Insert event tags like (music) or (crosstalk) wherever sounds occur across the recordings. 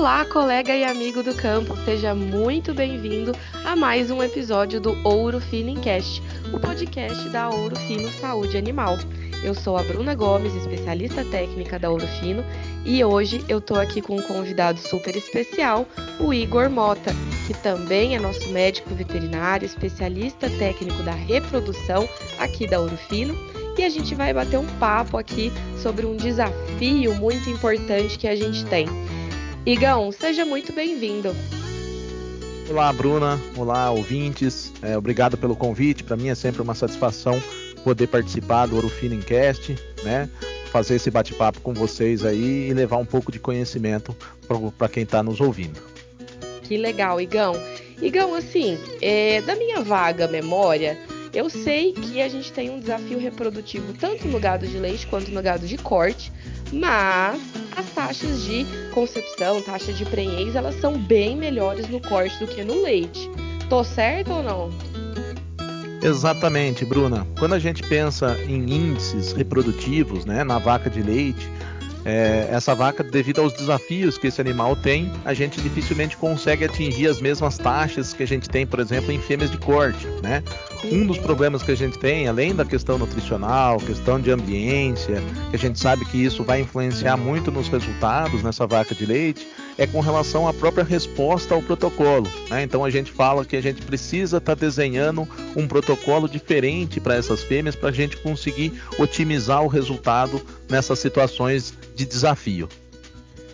Olá, colega e amigo do campo, seja muito bem-vindo a mais um episódio do Ouro Fino Encast, o podcast da Ouro Fino Saúde Animal. Eu sou a Bruna Gomes, especialista técnica da Ouro Fino, e hoje eu tô aqui com um convidado super especial, o Igor Mota, que também é nosso médico veterinário, especialista técnico da reprodução aqui da Ouro Fino, e a gente vai bater um papo aqui sobre um desafio muito importante que a gente tem Igão, seja muito bem-vindo. Olá, Bruna. Olá, ouvintes. É, obrigado pelo convite. Para mim é sempre uma satisfação poder participar do Ouro Cast, né? Fazer esse bate-papo com vocês aí e levar um pouco de conhecimento para quem está nos ouvindo. Que legal, Igão. Igão, assim, é, da minha vaga memória, eu sei que a gente tem um desafio reprodutivo tanto no gado de leite quanto no gado de corte, mas as taxas de concepção, taxa de prenhez, elas são bem melhores no corte do que no leite. Tô certo ou não? Exatamente, Bruna. Quando a gente pensa em índices reprodutivos, né, na vaca de leite, é, essa vaca, devido aos desafios que esse animal tem, a gente dificilmente consegue atingir as mesmas taxas que a gente tem, por exemplo, em fêmeas de corte, né? Um dos problemas que a gente tem, além da questão nutricional, questão de ambiência, que a gente sabe que isso vai influenciar muito nos resultados nessa vaca de leite, é com relação à própria resposta ao protocolo. Né? Então a gente fala que a gente precisa estar tá desenhando um protocolo diferente para essas fêmeas para a gente conseguir otimizar o resultado nessas situações de desafio.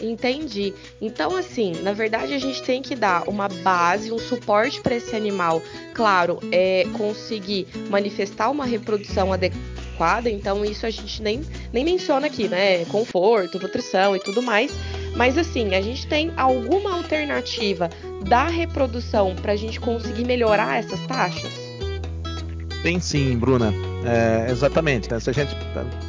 Entendi. Então, assim, na verdade, a gente tem que dar uma base, um suporte para esse animal. Claro, é conseguir manifestar uma reprodução adequada. Então, isso a gente nem, nem menciona aqui, né? Conforto, nutrição e tudo mais. Mas, assim, a gente tem alguma alternativa da reprodução para a gente conseguir melhorar essas taxas? Tem sim, Bruna. É, exatamente. Né? Se a gente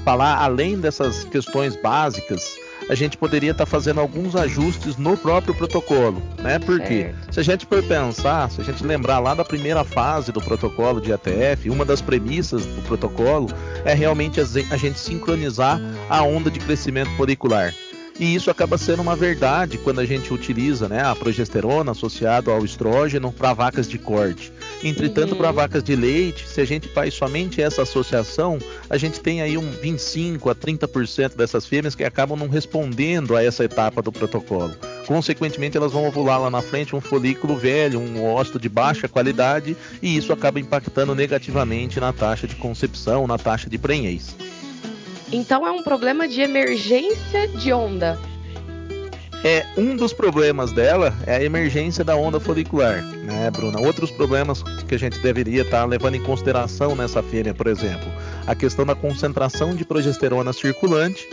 falar além dessas questões básicas, a gente poderia estar tá fazendo alguns ajustes no próprio protocolo, né? Porque certo. se a gente for pensar, se a gente lembrar lá da primeira fase do protocolo de ATF, uma das premissas do protocolo é realmente a gente sincronizar a onda de crescimento folicular. E isso acaba sendo uma verdade quando a gente utiliza né, a progesterona associada ao estrógeno para vacas de corte. Entretanto, uhum. para vacas de leite, se a gente faz somente essa associação, a gente tem aí um 25 a 30% dessas fêmeas que acabam não respondendo a essa etapa do protocolo. Consequentemente, elas vão ovular lá na frente um folículo velho, um óvulo de baixa qualidade, e isso acaba impactando negativamente na taxa de concepção, na taxa de prenhez. Então é um problema de emergência de onda. É, um dos problemas dela é a emergência da onda folicular, né, Bruna? Outros problemas que a gente deveria estar tá levando em consideração nessa fêmea, por exemplo, a questão da concentração de progesterona circulante,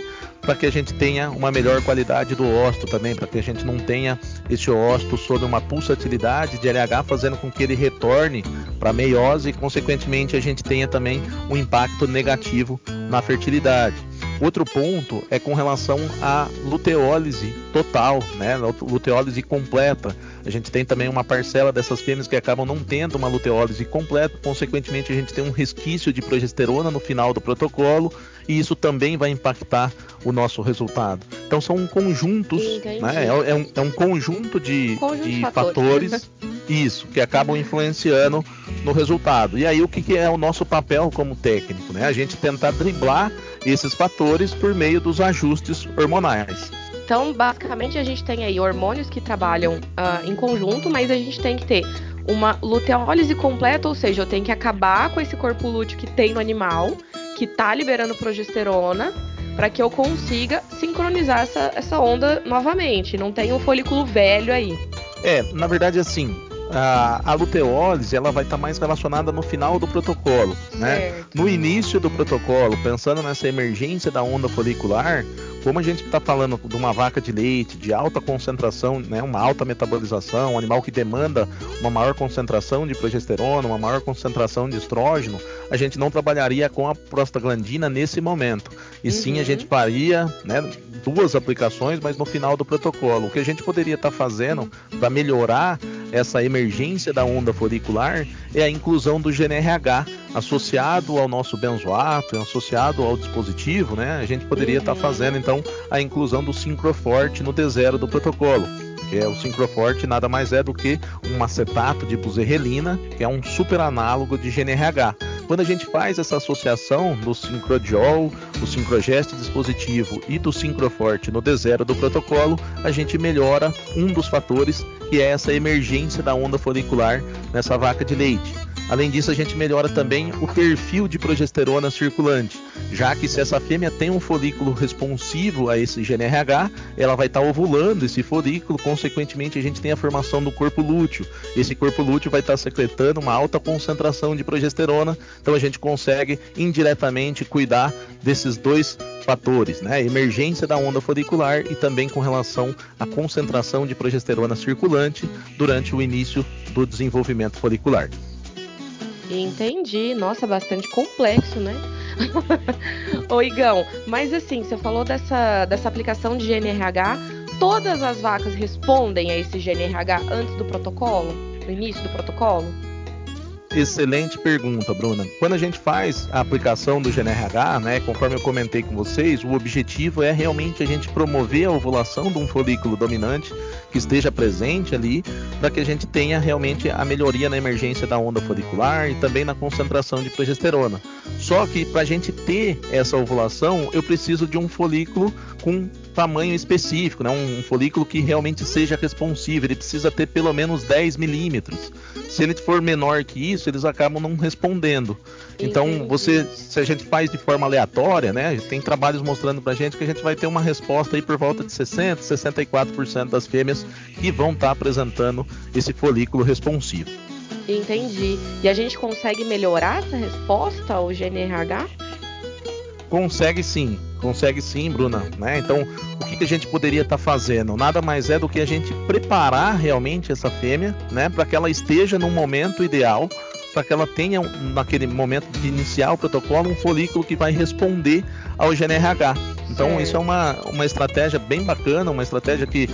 para que a gente tenha uma melhor qualidade do ósto também, para que a gente não tenha esse ósto sob uma pulsatilidade de LH, fazendo com que ele retorne para meiose e, consequentemente, a gente tenha também um impacto negativo na fertilidade. Outro ponto é com relação à luteólise total, né? Luteólise completa. A gente tem também uma parcela dessas fêmeas que acabam não tendo uma luteólise completa, consequentemente a gente tem um resquício de progesterona no final do protocolo e isso também vai impactar o nosso resultado. Então são conjuntos, né? é, é, um, é, um, conjunto de, conjunto de fatores, fatores isso, que acabam influenciando no resultado. E aí o que, que é o nosso papel como técnico? Né? A gente tentar driblar esses fatores por meio dos ajustes hormonais. Então, basicamente, a gente tem aí hormônios que trabalham uh, em conjunto, mas a gente tem que ter uma luteólise completa, ou seja, eu tenho que acabar com esse corpo lúteo que tem no animal, que tá liberando progesterona, para que eu consiga sincronizar essa, essa onda novamente. Não tem um folículo velho aí. É, na verdade, assim, a, a luteólise ela vai estar tá mais relacionada no final do protocolo, né? No início do protocolo, pensando nessa emergência da onda folicular, como a gente está falando de uma vaca de leite de alta concentração, né, uma alta metabolização, um animal que demanda uma maior concentração de progesterona, uma maior concentração de estrógeno, a gente não trabalharia com a prostaglandina nesse momento. E uhum. sim a gente faria né, duas aplicações, mas no final do protocolo. O que a gente poderia estar tá fazendo para melhorar essa emergência da onda folicular é a inclusão do GNRH associado ao nosso benzoato, associado ao dispositivo, né, a gente poderia estar tá fazendo então a inclusão do Syncroforte no D0 do protocolo que é o Syncroforte nada mais é do que um acetato de buzerrelina, que é um super análogo de GNRH. Quando a gente faz essa associação do Syncrodiol, o Syncrogest dispositivo e do Syncroforte no D0 do protocolo, a gente melhora um dos fatores que é essa emergência da onda folicular nessa vaca de leite. Além disso, a gente melhora também o perfil de progesterona circulante, já que se essa fêmea tem um folículo responsivo a esse GNRH, ela vai estar tá ovulando esse folículo, consequentemente a gente tem a formação do corpo lúteo. Esse corpo lúteo vai estar tá secretando uma alta concentração de progesterona, então a gente consegue indiretamente cuidar desses dois fatores, né? Emergência da onda folicular e também com relação à concentração de progesterona circulante durante o início do desenvolvimento folicular. Entendi. Nossa, bastante complexo, né? (laughs) Ô Igão, mas assim, você falou dessa, dessa aplicação de GNRH. Todas as vacas respondem a esse GNRH antes do protocolo? No início do protocolo? Excelente pergunta, Bruna. Quando a gente faz a aplicação do GNRH, né, conforme eu comentei com vocês, o objetivo é realmente a gente promover a ovulação de um folículo dominante que esteja presente ali, para que a gente tenha realmente a melhoria na emergência da onda folicular e também na concentração de progesterona. Só que para a gente ter essa ovulação, eu preciso de um folículo com tamanho específico, né? um, folículo que realmente seja responsivo. Ele precisa ter pelo menos 10 milímetros. Se ele for menor que isso, eles acabam não respondendo. Então, você, se a gente faz de forma aleatória, né? Tem trabalhos mostrando pra gente que a gente vai ter uma resposta aí por volta de 60, 64% das fêmeas que vão estar tá apresentando esse folículo responsivo. Entendi. E a gente consegue melhorar essa resposta ao GNRH? Consegue sim, consegue sim, Bruna. Né? Então, o que, que a gente poderia estar tá fazendo? Nada mais é do que a gente preparar realmente essa fêmea, né, para que ela esteja no momento ideal, para que ela tenha naquele momento de iniciar o protocolo um folículo que vai responder ao GNRH. Então, isso é uma, uma estratégia bem bacana, uma estratégia que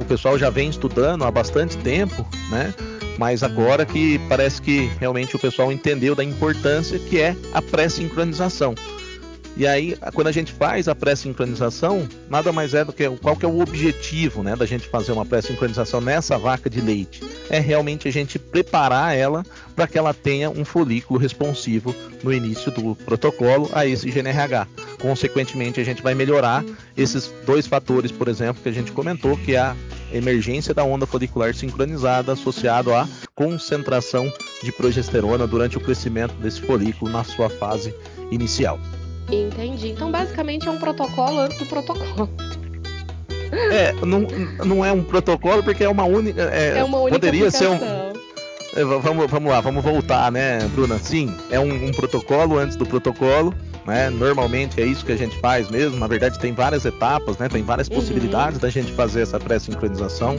o pessoal já vem estudando há bastante tempo, né? Mas agora que parece que realmente o pessoal entendeu da importância que é a pré-sincronização. E aí, quando a gente faz a pré-sincronização, nada mais é do que qual que é o objetivo né, da gente fazer uma pré-sincronização nessa vaca de leite. É realmente a gente preparar ela para que ela tenha um folículo responsivo no início do protocolo a esse GNRH. Consequentemente, a gente vai melhorar esses dois fatores, por exemplo, que a gente comentou, que é a emergência da onda folicular sincronizada associado à concentração de progesterona durante o crescimento desse folículo na sua fase inicial. Entendi. Então, basicamente, é um protocolo antes do protocolo. É, não, não é um protocolo porque é uma única. É, é uma única poderia ser um. É, vamos, vamos lá, vamos voltar, né, Bruna? Sim, é um, um, protocolo antes do protocolo, né? Normalmente é isso que a gente faz mesmo. Na verdade, tem várias etapas, né? Tem várias uhum. possibilidades da gente fazer essa pré-sincronização.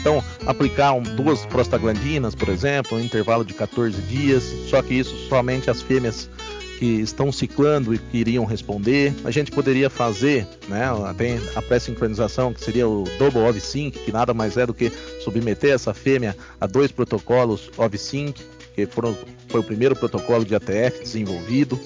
Então, aplicar um, duas prostaglandinas, por exemplo, um intervalo de 14 dias. Só que isso somente as fêmeas que estão ciclando e que iriam responder. A gente poderia fazer, né, tem a pré-sincronização, que seria o Double OV-Sync, que nada mais é do que submeter essa fêmea a dois protocolos OV-Sync, que foram, foi o primeiro protocolo de ATF desenvolvido.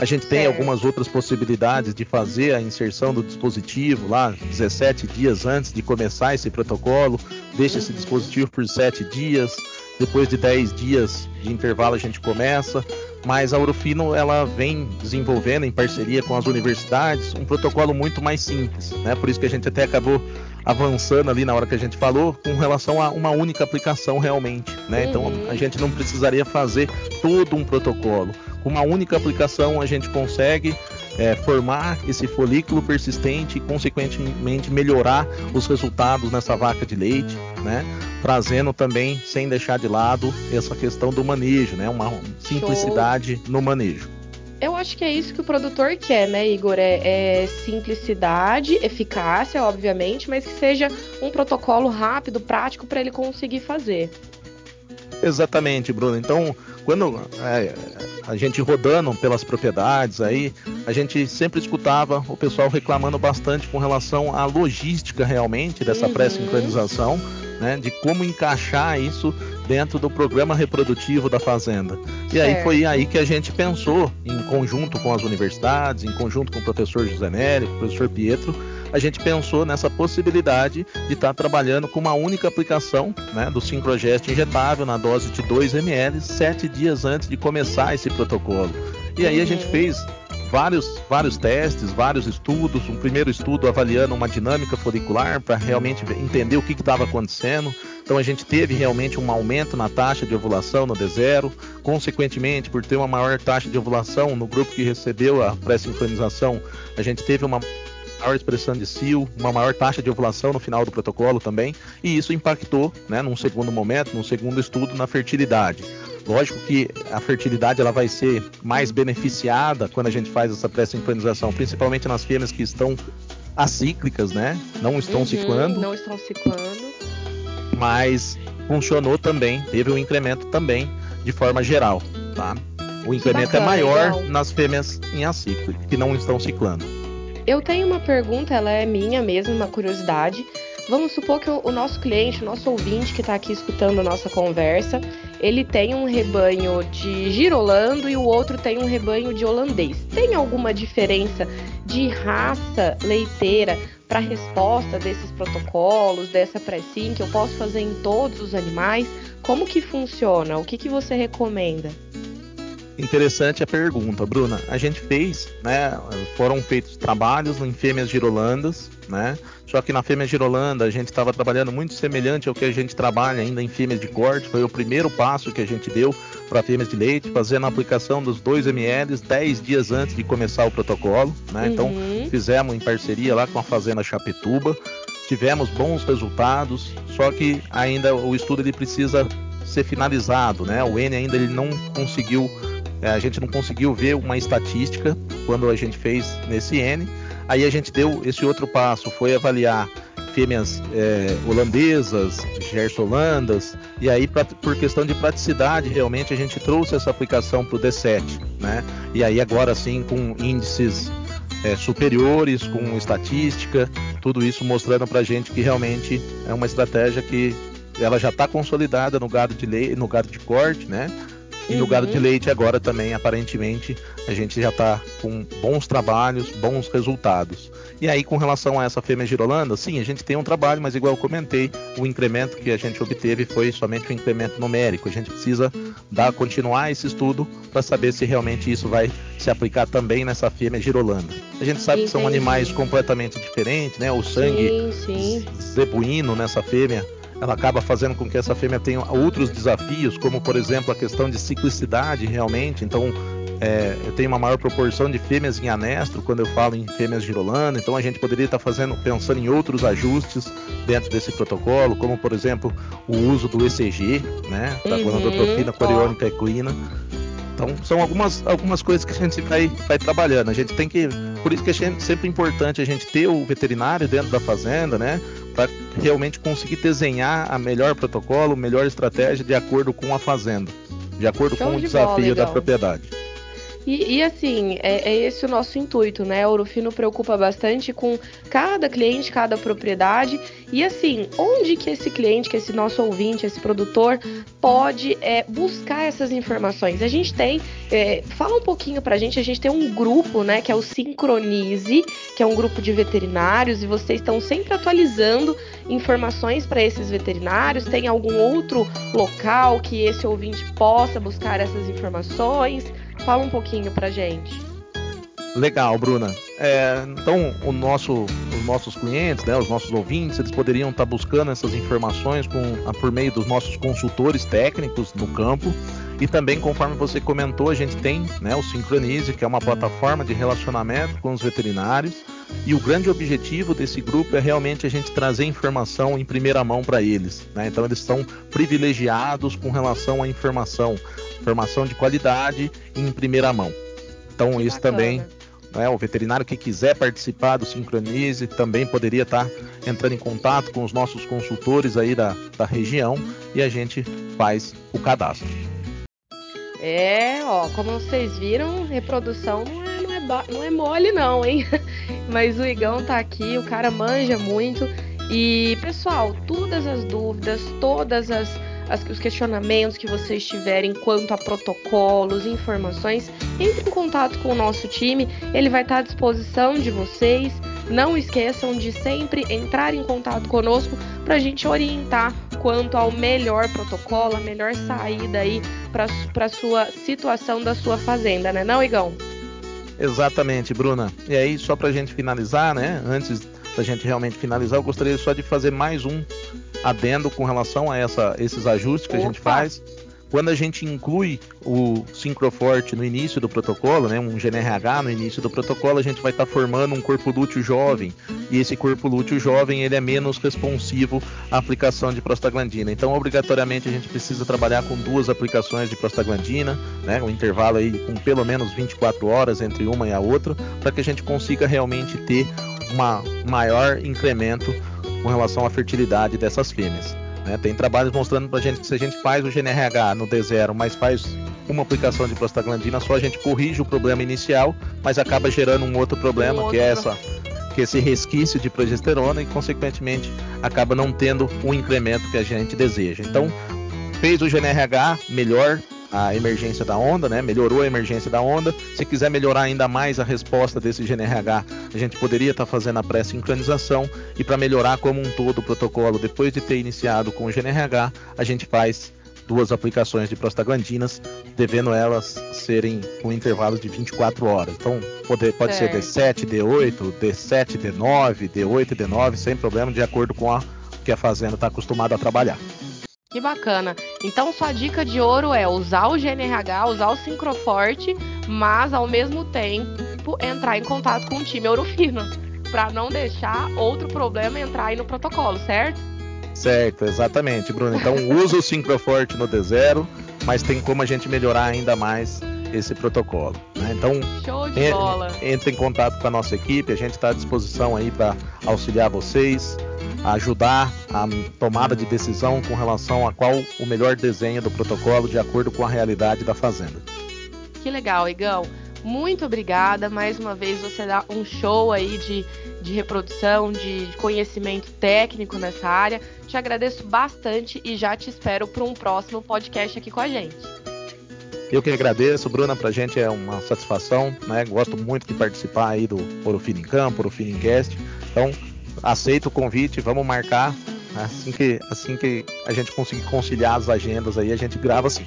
A gente tem algumas outras possibilidades de fazer a inserção do dispositivo lá 17 dias antes de começar esse protocolo, deixa esse dispositivo por 7 dias, depois de 10 dias de intervalo a gente começa mas a Urufino ela vem desenvolvendo em parceria com as universidades um protocolo muito mais simples, né? Por isso que a gente até acabou avançando ali na hora que a gente falou com relação a uma única aplicação realmente, né? Uhum. Então a gente não precisaria fazer todo um protocolo. Com uma única aplicação a gente consegue é, formar esse folículo persistente e, consequentemente, melhorar os resultados nessa vaca de leite, né? Trazendo também, sem deixar de lado, essa questão do manejo, né? Uma simplicidade Show. no manejo. Eu acho que é isso que o produtor quer, né, Igor? É, é, simplicidade, eficácia, obviamente, mas que seja um protocolo rápido, prático para ele conseguir fazer. Exatamente, Bruno. Então, quando é, a gente rodando pelas propriedades aí, a gente sempre escutava o pessoal reclamando bastante com relação à logística realmente dessa uhum. pré-sincronização, né, de como encaixar isso dentro do programa reprodutivo da fazenda. E certo. aí foi aí que a gente pensou, em conjunto com as universidades, em conjunto com o professor José Nery, com o professor Pietro, a gente pensou nessa possibilidade de estar tá trabalhando com uma única aplicação né, do Sincrogest injetável na dose de 2 ml, sete dias antes de começar esse protocolo. E aí a gente uhum. fez vários, vários testes, vários estudos. Um primeiro estudo avaliando uma dinâmica folicular para realmente entender o que estava acontecendo. Então a gente teve realmente um aumento na taxa de ovulação no D0. Consequentemente, por ter uma maior taxa de ovulação no grupo que recebeu a pré-sincronização, a gente teve uma maior expressão de cio, uma maior taxa de ovulação no final do protocolo também, e isso impactou, né, num segundo momento, num segundo estudo, na fertilidade. Lógico que a fertilidade ela vai ser mais beneficiada quando a gente faz essa pré-sincronização, principalmente nas fêmeas que estão acíclicas, né? Não estão uhum, ciclando. Não estão ciclando. Mas funcionou também, teve um incremento também de forma geral, tá? O incremento é bacana, é maior legal. nas fêmeas em acíclica, que não estão ciclando. Eu tenho uma pergunta, ela é minha mesmo, uma curiosidade. Vamos supor que o, nosso cliente, o nosso ouvinte que está aqui escutando a nossa conversa, ele tem um rebanho de girolando e o outro tem um rebanho de holandês. Tem alguma diferença de raça leiteira para a resposta desses protocolos, dessa pré-sim que eu posso fazer em todos os animais? Como que funciona? O que, que você recomenda? Interessante a pergunta, Bruna. A gente fez, né? Foram feitos trabalhos em fêmeas girolandas, né? Só que na fêmea girolanda a gente estava trabalhando muito semelhante ao que a gente trabalha ainda em fêmeas de corte. Foi o primeiro passo que a gente deu para fêmeas de leite, fazendo a aplicação dos 2 ml 10 dias antes de começar o protocolo, né? Então, uhum. Então fizemos em parceria lá com a fazenda Chapituba. Tivemos bons resultados, só que ainda o estudo ele precisa ser finalizado, né? O N ainda ele não conseguiu é, a gente não conseguiu ver uma estatística quando a gente fez nesse N. Aí a gente deu esse outro passo, foi avaliar fêmeas é, holandesas, gersolandas, e aí pra, por questão de praticidade, realmente a gente trouxe essa aplicação para o D7, né? E aí agora sim com índices é, superiores, com estatística, tudo isso mostrando para a gente que realmente é uma estratégia que ela já está consolidada no gado de lei, no gado de corte, né? E no gado de uhum. leite agora também, aparentemente, a gente já está com bons trabalhos, bons resultados. E aí, com relação a essa fêmea girolanda, sim, a gente tem um trabalho, mas igual eu comentei, o incremento que a gente obteve foi somente um incremento numérico. A gente precisa dar, continuar esse estudo para saber se realmente isso vai se aplicar também nessa fêmea girolanda. A gente sabe que são animais completamente diferentes, né? O sangue sim, sim. zebuíno nessa fêmea ela acaba fazendo com que essa fêmea tenha outros desafios, como por exemplo a questão de ciclicidade realmente. Então, é, eu tenho uma maior proporção de fêmeas em anestro quando eu falo em fêmeas girolando, então a gente poderia estar fazendo, pensando em outros ajustes dentro desse protocolo, como por exemplo o uso do ECG, né, da uhum, gonadotropina coriônica equina. Então são algumas, algumas coisas que a gente vai, vai trabalhando. A gente tem que, por isso que é sempre importante a gente ter o veterinário dentro da fazenda, né, para realmente conseguir desenhar a melhor protocolo, melhor estratégia de acordo com a fazenda, de acordo Show com o desafio bola, da propriedade. E, e, assim, é, é, esse o nosso intuito, né? O Urufino preocupa bastante com cada cliente, cada propriedade. E assim, onde que esse cliente, que esse nosso ouvinte, esse produtor, pode é, buscar essas informações? A gente tem, é, fala um pouquinho pra gente, a gente tem um grupo, né? Que é o Sincronize, que é um grupo de veterinários, e vocês estão sempre atualizando informações para esses veterinários. Tem algum outro local que esse ouvinte possa buscar essas informações? Fala um pouquinho pra gente. Legal, Bruna. É, então, nosso, os nossos clientes, né, os nossos ouvintes, eles poderiam estar buscando essas informações com, por meio dos nossos consultores técnicos no campo. E também, conforme você comentou, a gente tem né, o Sincronize, que é uma plataforma de relacionamento com os veterinários. E o grande objetivo desse grupo é realmente a gente trazer informação em primeira mão para eles. Né? Então, eles são privilegiados com relação à informação informação de qualidade em primeira mão. Então, que isso bacana. também, né, o veterinário que quiser participar do Sincronize também poderia estar entrando em contato com os nossos consultores aí da, da região e a gente faz o cadastro. É, ó, como vocês viram, reprodução não é, não é, não é mole não, hein? (laughs) Mas o Igão tá aqui, o cara manja muito. E, pessoal, todas as dúvidas, todas as as, os questionamentos que vocês tiverem quanto a protocolos, informações, entre em contato com o nosso time, ele vai estar à disposição de vocês. Não esqueçam de sempre entrar em contato conosco para a gente orientar quanto ao melhor protocolo, a melhor saída aí para a sua situação da sua fazenda, né, não, Igão? Exatamente, Bruna. E aí, só para a gente finalizar, né? Antes da gente realmente finalizar, eu gostaria só de fazer mais um adendo com relação a essa, esses ajustes que Opa. a gente faz. Quando a gente inclui o Syncroforte no início do protocolo, né, um GNRH no início do protocolo, a gente vai estar tá formando um corpo lúteo jovem. E esse corpo lúteo jovem ele é menos responsivo à aplicação de prostaglandina. Então, obrigatoriamente, a gente precisa trabalhar com duas aplicações de prostaglandina, né, um intervalo aí com pelo menos 24 horas entre uma e a outra, para que a gente consiga realmente ter um maior incremento com relação à fertilidade dessas fêmeas. Né? Tem trabalhos mostrando para a gente que se a gente faz o GNRH no D0, mas faz uma aplicação de prostaglandina, só a gente corrige o problema inicial, mas acaba gerando um outro problema, um que é essa que é esse resquício de progesterona e consequentemente acaba não tendo o incremento que a gente deseja. Então, fez o GNRH melhor, a emergência da onda, né? Melhorou a emergência da onda. Se quiser melhorar ainda mais a resposta desse GNRH, a gente poderia estar tá fazendo a pré-sincronização e para melhorar como um todo o protocolo, depois de ter iniciado com o GNRH, a gente faz duas aplicações de prostaglandinas, devendo elas serem com intervalos de 24 horas. Então, pode, pode ser D7, D8, D7, D9, D8 D9, sem problema, de acordo com a que a fazenda está acostumada a trabalhar. Que bacana. Então sua dica de ouro é usar o GNRH, usar o Sincroforte, mas ao mesmo tempo entrar em contato com o time Ourofino, para não deixar outro problema entrar aí no protocolo, certo? Certo, exatamente, Bruno. Então usa o Sincroforte no D0, mas tem como a gente melhorar ainda mais esse protocolo. Né? Então, entre em contato com a nossa equipe, a gente está à disposição aí para auxiliar vocês ajudar a tomada de decisão com relação a qual o melhor desenho do protocolo de acordo com a realidade da fazenda. Que legal, Igão. Muito obrigada. Mais uma vez você dá um show aí de, de reprodução, de, conhecimento técnico nessa área. Te agradeço bastante e já te espero para um próximo podcast aqui com a gente. Eu que agradeço, Bruna, pra gente é uma satisfação, né? Gosto muito de participar aí do Orofino em Campo, Orofino em Cast. Então, aceito o convite, vamos marcar. Assim que, assim que a gente conseguir conciliar as agendas aí, a gente grava sim.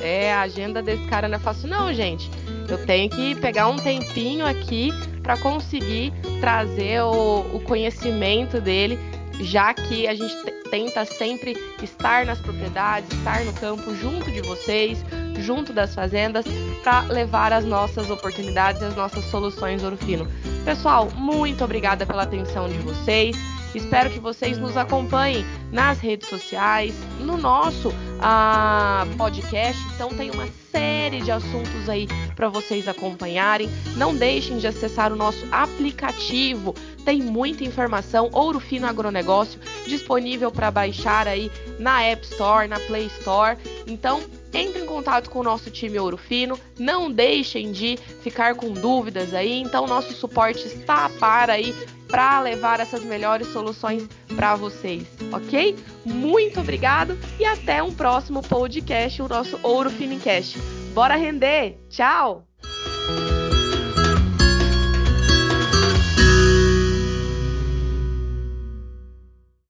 É, a agenda desse cara não é fácil não, gente. Eu tenho que pegar um tempinho aqui para conseguir trazer o, o, conhecimento dele, já que a gente tenta sempre estar nas propriedades, estar no campo junto de vocês, junto das fazendas, para levar as nossas oportunidades, as nossas soluções ouro fino. Pessoal, muito obrigada pela atenção de vocês. Espero que vocês nos acompanhem nas redes sociais, no nosso uh, podcast. Então, tem uma série de assuntos aí para vocês acompanharem. Não deixem de acessar o nosso aplicativo. Tem muita informação. Ouro Fino Agronegócio disponível para baixar aí na App Store, na Play Store. Então, entre em contato com o nosso time Ouro Fino, não deixem de ficar com dúvidas aí, então nosso suporte está para aí para levar essas melhores soluções para vocês, ok? Muito obrigado e até um próximo podcast, o nosso Ouro Finicast. Bora render! Tchau!